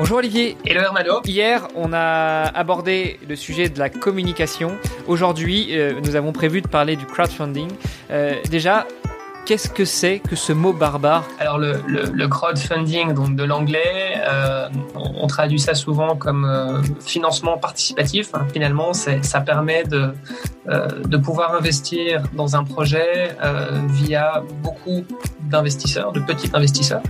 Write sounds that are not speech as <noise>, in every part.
Bonjour Olivier. Hello Hermano. Hier, on a abordé le sujet de la communication. Aujourd'hui, euh, nous avons prévu de parler du crowdfunding. Euh, déjà, qu'est-ce que c'est que ce mot barbare? Alors le, le, crowdfunding, donc de l'anglais, euh, on, traduit ça souvent comme euh, financement participatif. Finalement, ça permet de, euh, de pouvoir investir dans un projet via beaucoup d'investisseurs, de petits investisseurs,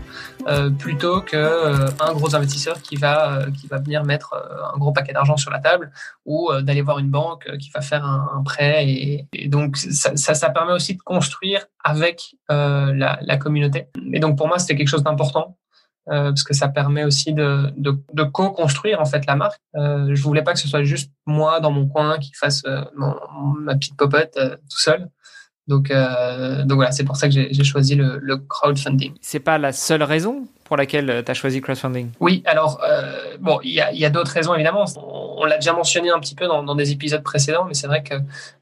euh, plutôt que euh, un gros investisseur qui va qui va venir mettre un gros paquet d'argent sur la table ou d'aller voir une banque qui va faire un, prêt et, donc ça, ça, permet aussi de construire avec la, communauté. Et donc pour moi c'était quelque chose d'important euh, parce que ça permet aussi de, co-construire en fait la marque. Euh, je voulais pas que ce soit juste moi dans mon coin qui fasse euh, ma petite popote euh, tout seul. Donc, euh, donc voilà, c'est pour ça que j'ai choisi le, le crowdfunding. C'est pas la seule raison pour laquelle tu as choisi crowdfunding? Oui, alors euh, bon, il y a, d'autres raisons évidemment. On, l'a déjà mentionné un petit peu dans, dans des épisodes précédents, mais c'est vrai que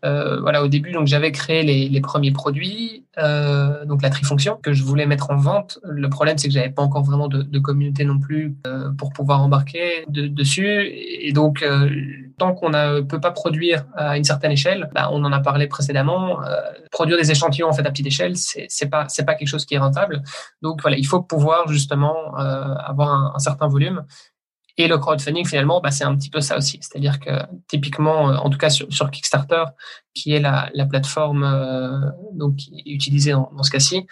euh, voilà, au début, donc j'avais créé les, les premiers produits, euh, donc la trifonction que je voulais mettre en vente. Le problème, c'est que j'avais pas encore vraiment de, de communauté non plus euh, pour pouvoir embarquer de, dessus, et donc euh, tant qu'on ne peut pas produire à une certaine échelle, bah, on en a parlé précédemment, euh, produire des échantillons en fait à petite échelle, c'est pas pas quelque chose qui est rentable. Donc voilà, il faut pouvoir justement euh, avoir un, certain volume. Et le crowdfunding finalement, bah, c'est un petit peu ça aussi. C'est-à-dire que typiquement, euh, en tout cas sur, Kickstarter, qui est la, la plateforme euh, donc utilisée dans, ce cas-ci,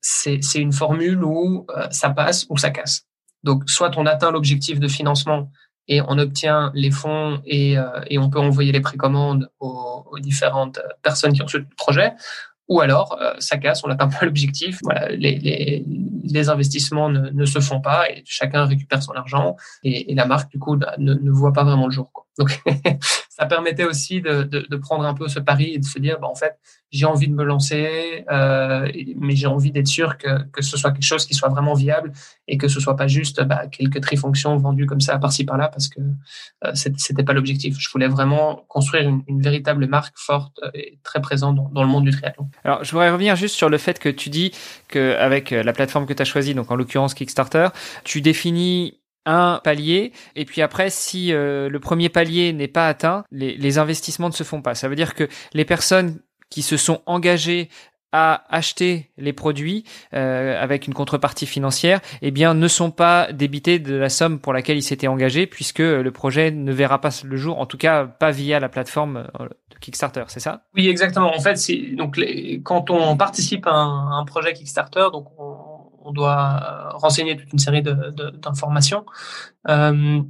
c'est une formule où ça passe ou ça casse. Donc soit on atteint l'objectif de financement et on obtient les fonds et, euh, et on peut envoyer les précommandes aux, aux, différentes personnes qui ont le projet. Ou alors, euh, ça casse, on n'atteint pas <laughs> l'objectif. Voilà, les, les, les investissements ne, se font pas et chacun récupère son argent et, la marque, du coup, bah, ne, voit pas vraiment le jour. Donc, <laughs> ça permettait aussi de, prendre un peu ce pari et de se dire, bah, en fait, j'ai envie de me lancer, euh, mais j'ai envie d'être sûr que, que ce soit quelque chose qui soit vraiment viable et que ce soit pas juste bah, quelques trifonctions vendues comme ça par-ci par-là parce que euh, c'était pas l'objectif. Je voulais vraiment construire une, une, véritable marque forte et très présente dans, dans, le monde du triathlon. Alors, je voudrais revenir juste sur le fait que tu dis qu'avec la plateforme que tu as choisie, donc en l'occurrence Kickstarter, tu définis un palier et puis après si euh, le premier palier n'est pas atteint les, les investissements ne se font pas ça veut dire que les personnes qui se sont engagés à acheter les produits euh, avec une contrepartie financière, eh bien, ne sont pas débités de la somme pour laquelle ils s'étaient engagés, puisque le projet ne verra pas le jour, en tout cas pas via la plateforme de Kickstarter, c'est ça? Oui, exactement. En fait, donc les, quand on participe à un, un, projet Kickstarter, donc on, on doit renseigner toute une série d'informations. Euh,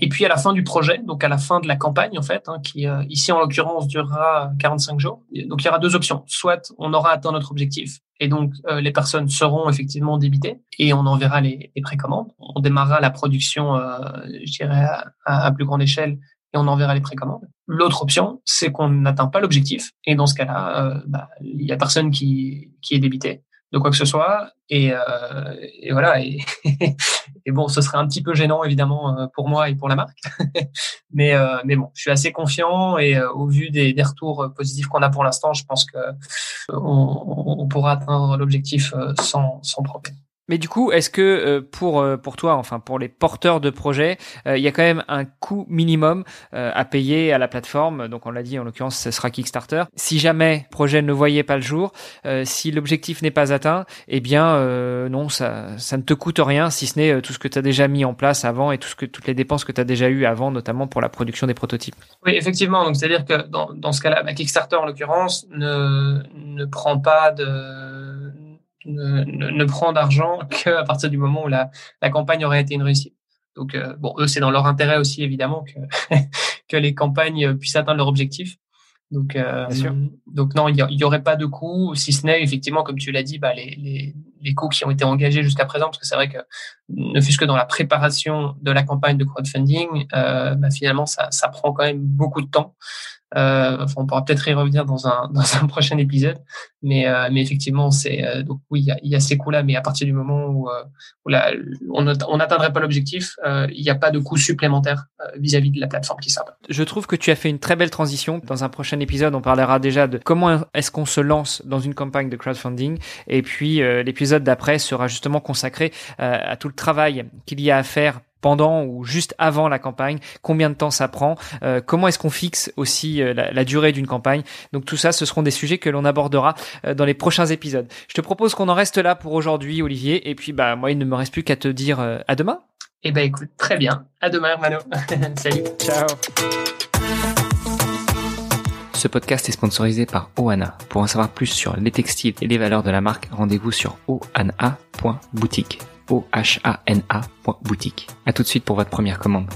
et puis à la fin du projet, donc à la fin de la campagne en fait, hein, qui euh, ici en l'occurrence durera 45 jours. Donc il y aura deux options. Soit on aura atteint notre objectif et donc euh, les personnes seront effectivement débitées et on enverra les, précommandes. On démarrera la production, euh, je dirais à, plus grande échelle et on enverra les précommandes. L'autre option, c'est qu'on n'atteint pas l'objectif et dans ce cas-là, euh, bah, il y a personne qui, qui est débité de quoi que ce soit. Et, euh, voilà. <laughs> Et, bon, ce serait un petit peu gênant évidemment euh, pour moi et pour la marque, <laughs> mais euh, mais bon, je suis assez confiant et au vu des, des retours positifs qu'on a pour l'instant, je pense que on, on pourra atteindre l'objectif sans sans problème. Mais du coup, est-ce que euh, pour euh, pour toi, enfin pour les porteurs de projets, euh, il y a quand même un coût minimum à payer à la plateforme? Donc on l'a dit, en l'occurrence, ce sera Kickstarter. Si jamais projet ne voyait pas le jour, si l'objectif n'est pas atteint, eh bien non, ça ça ne te coûte rien, si ce n'est tout ce que tu as déjà mis en place avant et tout ce que toutes les dépenses que tu as déjà eues avant, notamment pour la production des prototypes. Oui, effectivement. Donc c'est à dire que dans dans ce cas-là, bah, Kickstarter en l'occurrence ne ne prend pas de ne, ne, ne prend d'argent qu'à partir du moment où la, la campagne aurait été une réussite. Donc, euh, bon, eux, c'est dans leur intérêt aussi, évidemment, que, <laughs> que les campagnes puissent atteindre leur objectif. Donc, euh, donc non, il y, aurait pas de coûts, si ce n'est effectivement, comme tu l'as dit, bah, les, les, les coûts qui ont été engagés jusqu'à présent, parce que c'est vrai que ne fût-ce que dans la préparation de la campagne de crowdfunding, euh, bah, finalement, ça, ça prend quand même beaucoup de temps. Euh, enfin, on pourra peut-être y revenir dans un, <laughs> dans un prochain épisode, mais, euh, mais effectivement, c'est euh, donc oui, il y a, y a, ces coûts-là, mais à partir du moment où, euh, où la, on n'atteindrait pas l'objectif, il n'y a pas de coûts supplémentaires vis-à-vis de la plateforme qui sert. Je trouve que tu as fait une très belle transition. Dans un prochain épisode, on parlera déjà de comment est-ce qu'on se lance dans une campagne de crowdfunding, et puis l'épisode d'après sera justement consacré à tout le travail qu'il y a à faire pendant ou juste avant la campagne, combien de temps ça prend, euh, comment est-ce qu'on fixe aussi euh, la, durée d'une campagne. Donc tout ça, ce seront des sujets que l'on abordera euh, dans les prochains épisodes. Je te propose qu'on en reste là pour aujourd'hui, Olivier, et puis bah moi il ne me reste plus qu'à te dire à demain. Eh ben écoute, très bien. À demain, Hermano. <laughs> Salut. Ciao. Ce podcast est sponsorisé par Oana. Pour en savoir plus sur les textiles et les valeurs de la marque, rendez-vous sur oana.boutique. O-H-A-N-A. boutique. À tout de suite pour votre première commande.